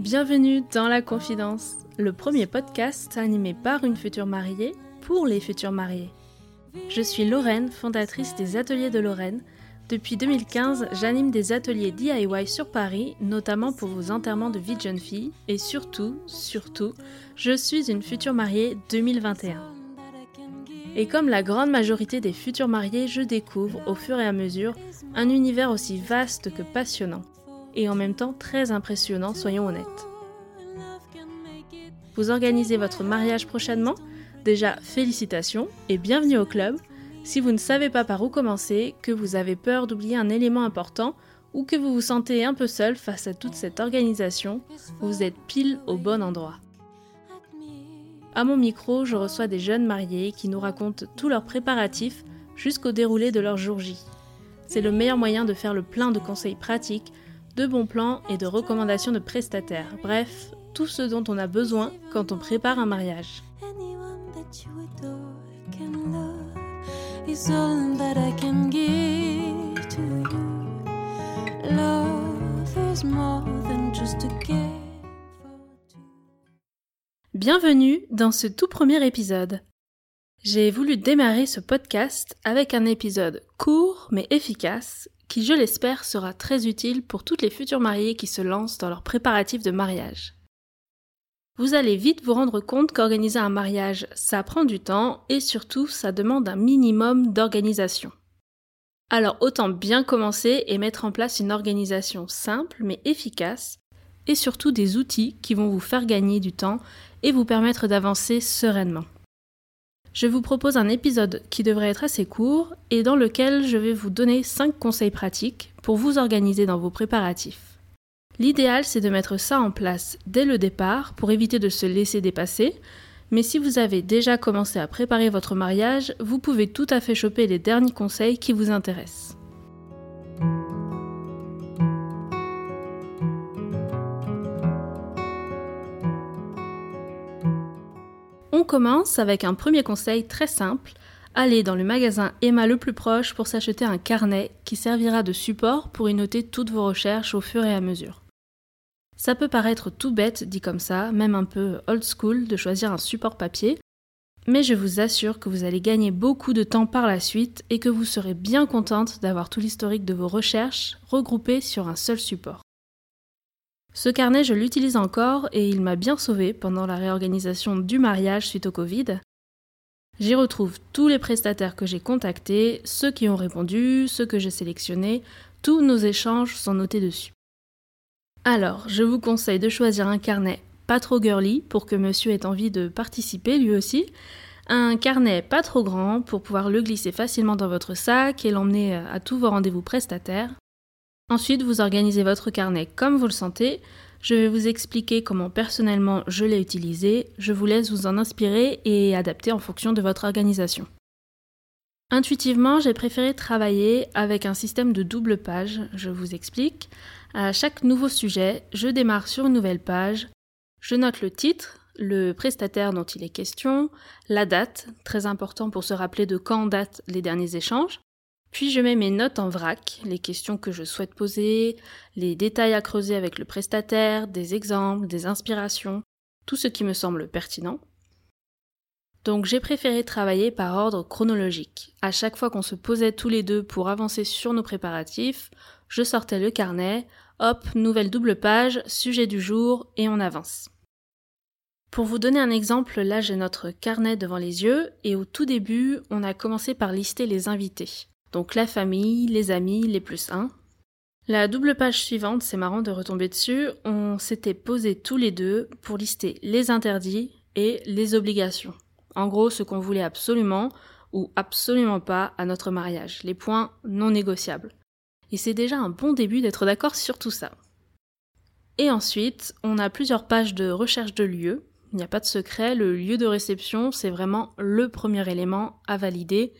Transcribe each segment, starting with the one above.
Bienvenue dans La Confidence, le premier podcast animé par une future mariée pour les futurs mariés. Je suis Lorraine, fondatrice des Ateliers de Lorraine. Depuis 2015, j'anime des ateliers DIY sur Paris, notamment pour vos enterrements de vie de jeune fille. Et surtout, surtout, je suis une future mariée 2021. Et comme la grande majorité des futurs mariés, je découvre au fur et à mesure un univers aussi vaste que passionnant. Et en même temps très impressionnant, soyons honnêtes. Vous organisez votre mariage prochainement? Déjà, félicitations et bienvenue au club. Si vous ne savez pas par où commencer, que vous avez peur d'oublier un élément important ou que vous vous sentez un peu seul face à toute cette organisation, vous êtes pile au bon endroit. À mon micro, je reçois des jeunes mariés qui nous racontent tous leurs préparatifs jusqu'au déroulé de leur jour J. C'est le meilleur moyen de faire le plein de conseils pratiques, de bons plans et de recommandations de prestataires. Bref, tout ce dont on a besoin quand on prépare un mariage. Bienvenue dans ce tout premier épisode. J'ai voulu démarrer ce podcast avec un épisode court mais efficace qui, je l'espère, sera très utile pour toutes les futures mariées qui se lancent dans leurs préparatifs de mariage vous allez vite vous rendre compte qu'organiser un mariage, ça prend du temps et surtout ça demande un minimum d'organisation. Alors autant bien commencer et mettre en place une organisation simple mais efficace et surtout des outils qui vont vous faire gagner du temps et vous permettre d'avancer sereinement. Je vous propose un épisode qui devrait être assez court et dans lequel je vais vous donner 5 conseils pratiques pour vous organiser dans vos préparatifs. L'idéal, c'est de mettre ça en place dès le départ pour éviter de se laisser dépasser. Mais si vous avez déjà commencé à préparer votre mariage, vous pouvez tout à fait choper les derniers conseils qui vous intéressent. Commence avec un premier conseil très simple. Allez dans le magasin Emma le plus proche pour s'acheter un carnet qui servira de support pour y noter toutes vos recherches au fur et à mesure. Ça peut paraître tout bête dit comme ça, même un peu old school de choisir un support papier, mais je vous assure que vous allez gagner beaucoup de temps par la suite et que vous serez bien contente d'avoir tout l'historique de vos recherches regroupé sur un seul support. Ce carnet, je l'utilise encore et il m'a bien sauvé pendant la réorganisation du mariage suite au Covid. J'y retrouve tous les prestataires que j'ai contactés, ceux qui ont répondu, ceux que j'ai sélectionnés, tous nos échanges sont notés dessus. Alors, je vous conseille de choisir un carnet pas trop girly pour que monsieur ait envie de participer lui aussi. Un carnet pas trop grand pour pouvoir le glisser facilement dans votre sac et l'emmener à tous vos rendez-vous prestataires. Ensuite, vous organisez votre carnet comme vous le sentez. Je vais vous expliquer comment personnellement je l'ai utilisé. Je vous laisse vous en inspirer et adapter en fonction de votre organisation. Intuitivement, j'ai préféré travailler avec un système de double page. Je vous explique. À chaque nouveau sujet, je démarre sur une nouvelle page, je note le titre, le prestataire dont il est question, la date, très important pour se rappeler de quand datent les derniers échanges, puis je mets mes notes en vrac, les questions que je souhaite poser, les détails à creuser avec le prestataire, des exemples, des inspirations, tout ce qui me semble pertinent. Donc j'ai préféré travailler par ordre chronologique. À chaque fois qu'on se posait tous les deux pour avancer sur nos préparatifs, je sortais le carnet, hop, nouvelle double page, sujet du jour, et on avance. Pour vous donner un exemple, là j'ai notre carnet devant les yeux, et au tout début, on a commencé par lister les invités. Donc la famille, les amis, les plus un. La double page suivante, c'est marrant de retomber dessus, on s'était posé tous les deux pour lister les interdits et les obligations. En gros, ce qu'on voulait absolument ou absolument pas à notre mariage, les points non négociables. Et c'est déjà un bon début d'être d'accord sur tout ça. Et ensuite, on a plusieurs pages de recherche de lieu. Il n'y a pas de secret, le lieu de réception, c'est vraiment le premier élément à valider,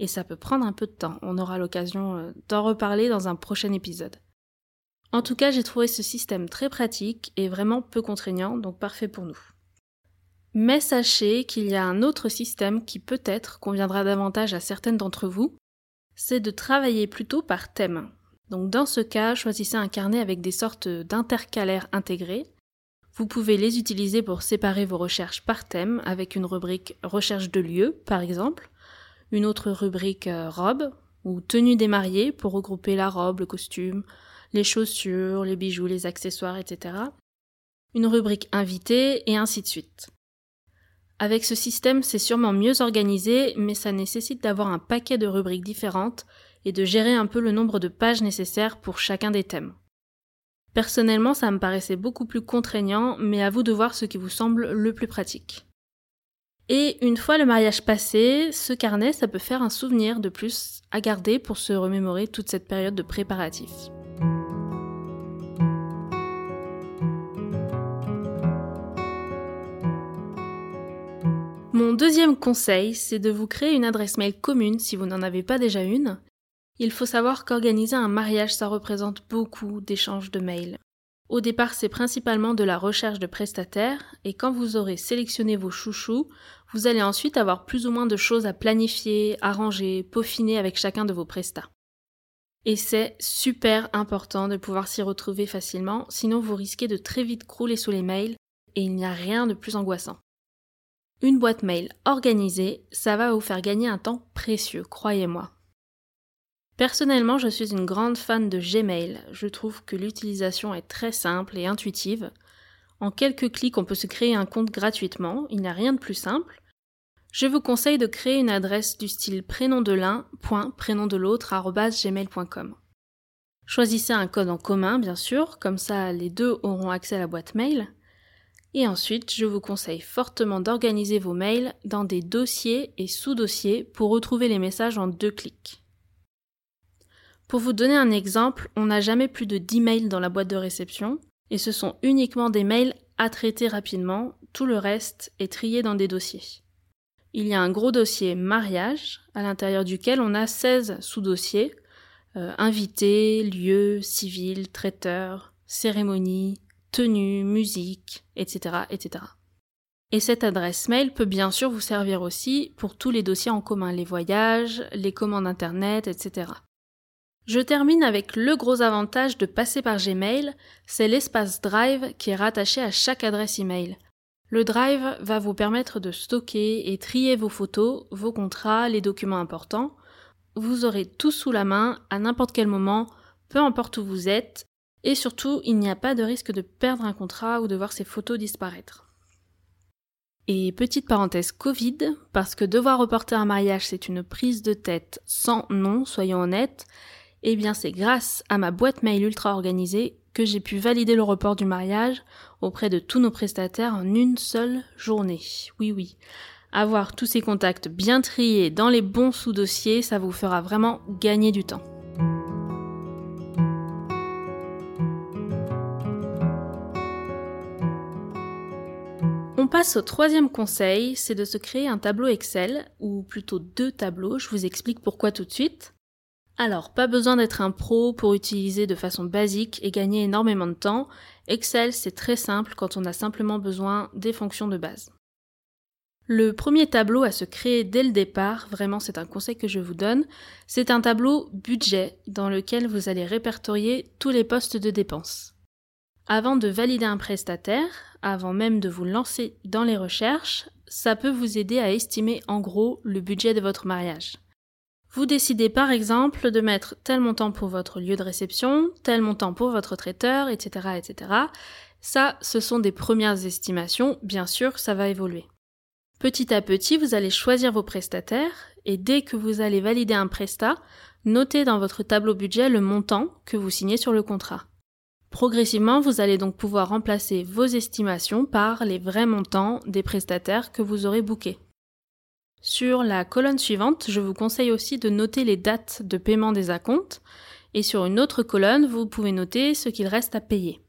et ça peut prendre un peu de temps. On aura l'occasion euh, d'en reparler dans un prochain épisode. En tout cas, j'ai trouvé ce système très pratique et vraiment peu contraignant, donc parfait pour nous. Mais sachez qu'il y a un autre système qui peut-être conviendra davantage à certaines d'entre vous, c'est de travailler plutôt par thème. Donc dans ce cas, choisissez un carnet avec des sortes d'intercalaires intégrés. Vous pouvez les utiliser pour séparer vos recherches par thème avec une rubrique recherche de lieu par exemple, une autre rubrique euh, robe ou tenue des mariés pour regrouper la robe, le costume, les chaussures, les bijoux, les accessoires, etc. Une rubrique invité et ainsi de suite. Avec ce système, c'est sûrement mieux organisé, mais ça nécessite d'avoir un paquet de rubriques différentes et de gérer un peu le nombre de pages nécessaires pour chacun des thèmes. Personnellement, ça me paraissait beaucoup plus contraignant, mais à vous de voir ce qui vous semble le plus pratique. Et une fois le mariage passé, ce carnet, ça peut faire un souvenir de plus à garder pour se remémorer toute cette période de préparatifs. Mon deuxième conseil, c'est de vous créer une adresse mail commune si vous n'en avez pas déjà une, il faut savoir qu'organiser un mariage, ça représente beaucoup d'échanges de mails. Au départ, c'est principalement de la recherche de prestataires, et quand vous aurez sélectionné vos chouchous, vous allez ensuite avoir plus ou moins de choses à planifier, arranger, peaufiner avec chacun de vos prestats. Et c'est super important de pouvoir s'y retrouver facilement, sinon vous risquez de très vite crouler sous les mails, et il n'y a rien de plus angoissant. Une boîte mail organisée, ça va vous faire gagner un temps précieux, croyez-moi. Personnellement, je suis une grande fan de Gmail. Je trouve que l'utilisation est très simple et intuitive. En quelques clics, on peut se créer un compte gratuitement, il n'y a rien de plus simple. Je vous conseille de créer une adresse du style prénom de l'un, prénom de l'autre, gmail.com. Choisissez un code en commun, bien sûr, comme ça les deux auront accès à la boîte mail. Et ensuite, je vous conseille fortement d'organiser vos mails dans des dossiers et sous-dossiers pour retrouver les messages en deux clics. Pour vous donner un exemple, on n'a jamais plus de 10 mails dans la boîte de réception, et ce sont uniquement des mails à traiter rapidement, tout le reste est trié dans des dossiers. Il y a un gros dossier mariage, à l'intérieur duquel on a 16 sous-dossiers, euh, invités, lieux, civils, traiteurs, cérémonies, tenues, musique, etc., etc. Et cette adresse mail peut bien sûr vous servir aussi pour tous les dossiers en commun, les voyages, les commandes internet, etc. Je termine avec le gros avantage de passer par Gmail, c'est l'espace Drive qui est rattaché à chaque adresse email. Le Drive va vous permettre de stocker et trier vos photos, vos contrats, les documents importants. Vous aurez tout sous la main à n'importe quel moment, peu importe où vous êtes, et surtout, il n'y a pas de risque de perdre un contrat ou de voir ses photos disparaître. Et petite parenthèse Covid, parce que devoir reporter un mariage c'est une prise de tête sans nom, soyons honnêtes, eh bien, c'est grâce à ma boîte mail ultra organisée que j'ai pu valider le report du mariage auprès de tous nos prestataires en une seule journée. Oui, oui. Avoir tous ces contacts bien triés dans les bons sous-dossiers, ça vous fera vraiment gagner du temps. On passe au troisième conseil, c'est de se créer un tableau Excel, ou plutôt deux tableaux, je vous explique pourquoi tout de suite. Alors, pas besoin d'être un pro pour utiliser de façon basique et gagner énormément de temps. Excel, c'est très simple quand on a simplement besoin des fonctions de base. Le premier tableau à se créer dès le départ, vraiment c'est un conseil que je vous donne, c'est un tableau budget dans lequel vous allez répertorier tous les postes de dépenses. Avant de valider un prestataire, avant même de vous lancer dans les recherches, ça peut vous aider à estimer en gros le budget de votre mariage. Vous décidez par exemple de mettre tel montant pour votre lieu de réception, tel montant pour votre traiteur, etc., etc. Ça, ce sont des premières estimations, bien sûr, ça va évoluer. Petit à petit, vous allez choisir vos prestataires et dès que vous allez valider un prestat, notez dans votre tableau budget le montant que vous signez sur le contrat. Progressivement, vous allez donc pouvoir remplacer vos estimations par les vrais montants des prestataires que vous aurez bookés. Sur la colonne suivante, je vous conseille aussi de noter les dates de paiement des acomptes et sur une autre colonne, vous pouvez noter ce qu'il reste à payer.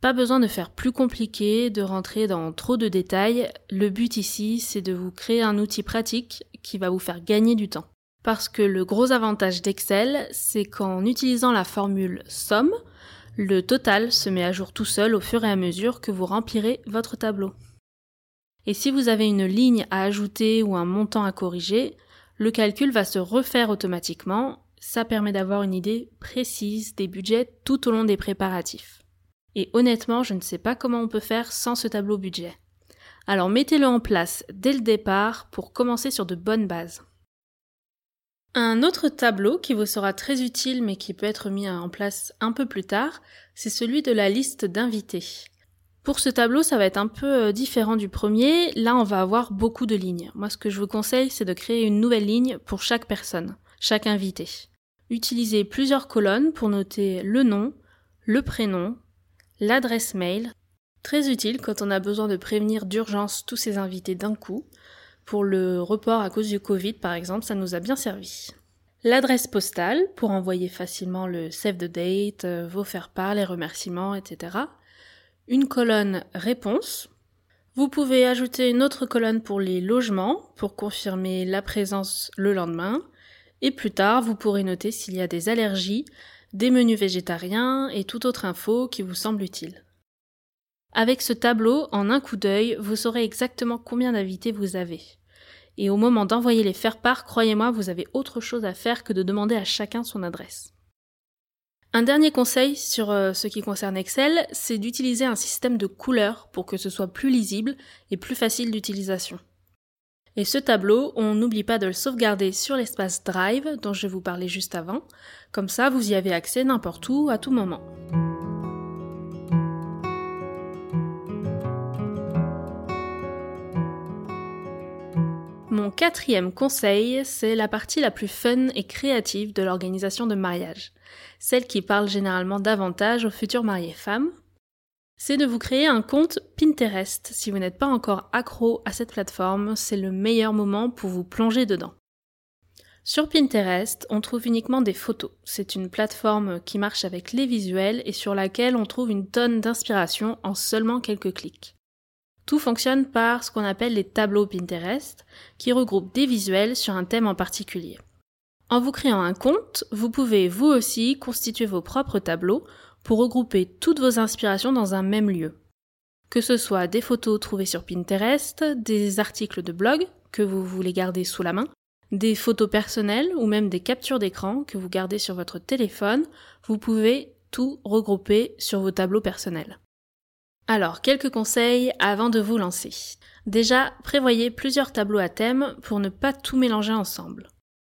Pas besoin de faire plus compliqué, de rentrer dans trop de détails. Le but ici, c'est de vous créer un outil pratique qui va vous faire gagner du temps. Parce que le gros avantage d'Excel, c'est qu'en utilisant la formule somme, le total se met à jour tout seul au fur et à mesure que vous remplirez votre tableau. Et si vous avez une ligne à ajouter ou un montant à corriger, le calcul va se refaire automatiquement. Ça permet d'avoir une idée précise des budgets tout au long des préparatifs. Et honnêtement, je ne sais pas comment on peut faire sans ce tableau budget. Alors mettez-le en place dès le départ pour commencer sur de bonnes bases. Un autre tableau qui vous sera très utile mais qui peut être mis en place un peu plus tard, c'est celui de la liste d'invités. Pour ce tableau, ça va être un peu euh, différent du premier. Là, on va avoir beaucoup de lignes. Moi, ce que je vous conseille, c'est de créer une nouvelle ligne pour chaque personne, chaque invité. Utilisez plusieurs colonnes pour noter le nom, le prénom, l'adresse mail, très utile quand on a besoin de prévenir d'urgence tous ces invités d'un coup. Pour le report à cause du Covid, par exemple, ça nous a bien servi. L'adresse postale pour envoyer facilement le save the date, euh, vos faire-part, les remerciements, etc une colonne réponse. Vous pouvez ajouter une autre colonne pour les logements pour confirmer la présence le lendemain. Et plus tard, vous pourrez noter s'il y a des allergies, des menus végétariens et toute autre info qui vous semble utile. Avec ce tableau, en un coup d'œil, vous saurez exactement combien d'invités vous avez. Et au moment d'envoyer les faire-part, croyez-moi, vous avez autre chose à faire que de demander à chacun son adresse. Un dernier conseil sur euh, ce qui concerne Excel, c'est d'utiliser un système de couleurs pour que ce soit plus lisible et plus facile d'utilisation. Et ce tableau, on n'oublie pas de le sauvegarder sur l'espace Drive dont je vous parlais juste avant, comme ça vous y avez accès n'importe où à tout moment. Mon quatrième conseil, c'est la partie la plus fun et créative de l'organisation de mariage, celle qui parle généralement davantage aux futurs mariés femmes. C'est de vous créer un compte Pinterest. Si vous n'êtes pas encore accro à cette plateforme, c'est le meilleur moment pour vous plonger dedans. Sur Pinterest, on trouve uniquement des photos. C'est une plateforme qui marche avec les visuels et sur laquelle on trouve une tonne d'inspiration en seulement quelques clics. Tout fonctionne par ce qu'on appelle les tableaux Pinterest, qui regroupent des visuels sur un thème en particulier. En vous créant un compte, vous pouvez vous aussi constituer vos propres tableaux pour regrouper toutes vos inspirations dans un même lieu. Que ce soit des photos trouvées sur Pinterest, des articles de blog que vous voulez garder sous la main, des photos personnelles ou même des captures d'écran que vous gardez sur votre téléphone, vous pouvez tout regrouper sur vos tableaux personnels. Alors, quelques conseils avant de vous lancer. Déjà, prévoyez plusieurs tableaux à thème pour ne pas tout mélanger ensemble.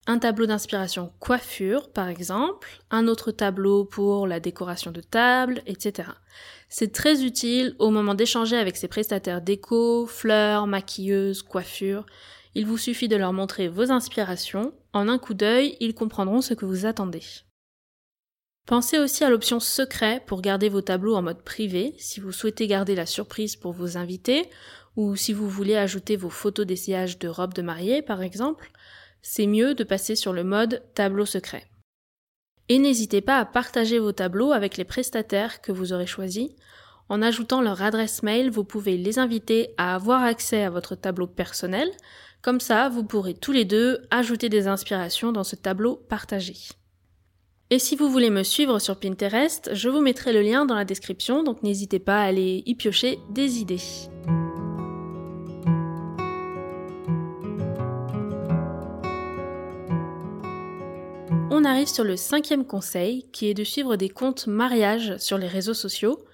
Un tableau d'inspiration coiffure, par exemple, un autre tableau pour la décoration de table, etc. C'est très utile au moment d'échanger avec ses prestataires déco, fleurs, maquilleuses, coiffures. Il vous suffit de leur montrer vos inspirations. En un coup d'œil, ils comprendront ce que vous attendez. Pensez aussi à l'option secret pour garder vos tableaux en mode privé si vous souhaitez garder la surprise pour vos invités ou si vous voulez ajouter vos photos d'essayage de robes de mariée par exemple, c'est mieux de passer sur le mode tableau secret. Et n'hésitez pas à partager vos tableaux avec les prestataires que vous aurez choisis. En ajoutant leur adresse mail, vous pouvez les inviter à avoir accès à votre tableau personnel. Comme ça, vous pourrez tous les deux ajouter des inspirations dans ce tableau partagé. Et si vous voulez me suivre sur Pinterest, je vous mettrai le lien dans la description, donc n'hésitez pas à aller y piocher des idées. On arrive sur le cinquième conseil, qui est de suivre des comptes mariage sur les réseaux sociaux,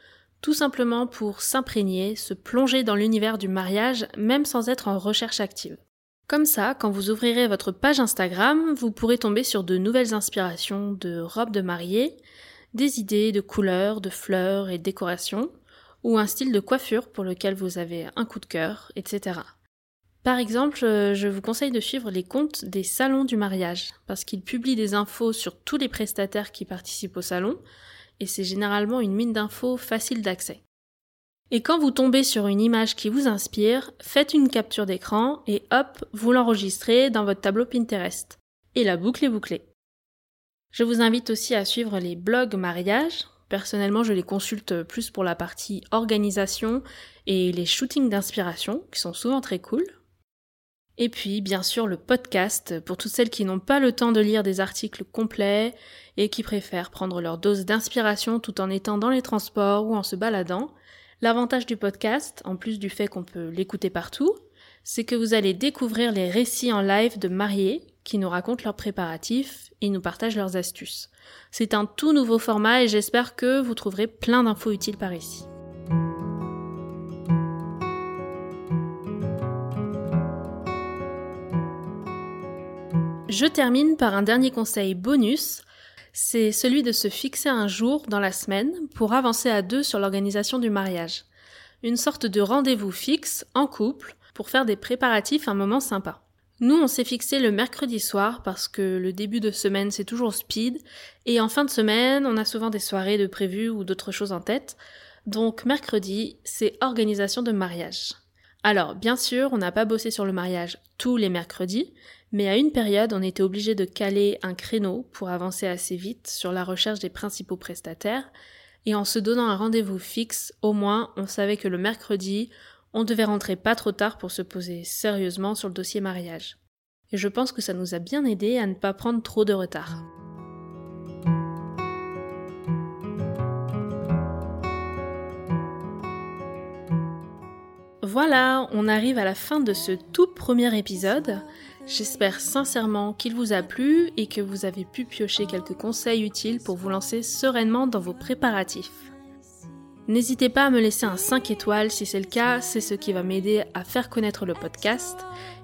tout simplement pour s'imprégner, se plonger dans l'univers du mariage, même sans être en recherche active. Comme ça, quand vous ouvrirez votre page Instagram, vous pourrez tomber sur de nouvelles inspirations de robes de mariée, des idées de couleurs, de fleurs et décorations, ou un style de coiffure pour lequel vous avez un coup de cœur, etc. Par exemple, euh, je vous conseille de suivre les comptes des salons du mariage, parce qu'ils publient des infos sur tous les prestataires qui participent au salon, et c'est généralement une mine d'infos facile d'accès. Et quand vous tombez sur une image qui vous inspire, faites une capture d'écran et hop, vous l'enregistrez dans votre tableau Pinterest. Et la boucle est bouclée. Je vous invite aussi à suivre les blogs mariage. Personnellement, je les consulte plus pour la partie organisation et les shootings d'inspiration, qui sont souvent très cool. Et puis, bien sûr, le podcast pour toutes celles qui n'ont pas le temps de lire des articles complets et qui préfèrent prendre leur dose d'inspiration tout en étant dans les transports ou en se baladant. L'avantage du podcast, en plus du fait qu'on peut l'écouter partout, c'est que vous allez découvrir les récits en live de mariés qui nous racontent leurs préparatifs et nous partagent leurs astuces. C'est un tout nouveau format et j'espère que vous trouverez plein d'infos utiles par ici. Je termine par un dernier conseil bonus, c'est celui de se fixer un jour dans la semaine pour avancer à deux sur l'organisation du mariage. Une sorte de rendez-vous fixe en couple pour faire des préparatifs un moment sympa. Nous, on s'est fixé le mercredi soir parce que le début de semaine c'est toujours speed et en fin de semaine on a souvent des soirées de prévues ou d'autres choses en tête. Donc mercredi, c'est organisation de mariage. Alors, bien sûr, on n'a pas bossé sur le mariage tous les mercredis, mais à une période, on était obligé de caler un créneau pour avancer assez vite sur la recherche des principaux prestataires, et en se donnant un rendez-vous fixe, au moins, on savait que le mercredi, on devait rentrer pas trop tard pour se poser sérieusement sur le dossier mariage. Et je pense que ça nous a bien aidé à ne pas prendre trop de retard. Voilà, on arrive à la fin de ce tout premier épisode. J'espère sincèrement qu'il vous a plu et que vous avez pu piocher quelques conseils utiles pour vous lancer sereinement dans vos préparatifs. N'hésitez pas à me laisser un 5 étoiles si c'est le cas, c'est ce qui va m'aider à faire connaître le podcast.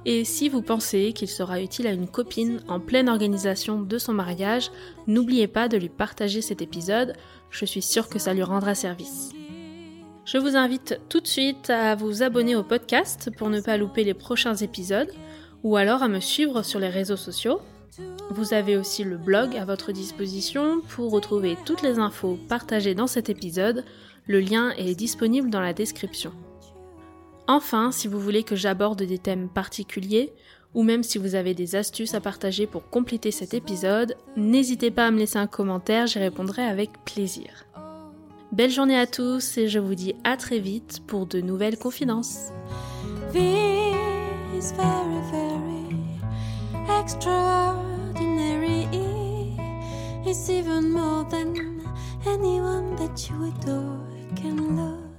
Et si vous pensez qu'il sera utile à une copine en pleine organisation de son mariage, n'oubliez pas de lui partager cet épisode, je suis sûre que ça lui rendra service. Je vous invite tout de suite à vous abonner au podcast pour ne pas louper les prochains épisodes ou alors à me suivre sur les réseaux sociaux. Vous avez aussi le blog à votre disposition pour retrouver toutes les infos partagées dans cet épisode. Le lien est disponible dans la description. Enfin, si vous voulez que j'aborde des thèmes particuliers, ou même si vous avez des astuces à partager pour compléter cet épisode, n'hésitez pas à me laisser un commentaire, j'y répondrai avec plaisir. Belle journée à tous et je vous dis à très vite pour de nouvelles confidences. This very, very extraordinary. It's even more than anyone that you adore can love.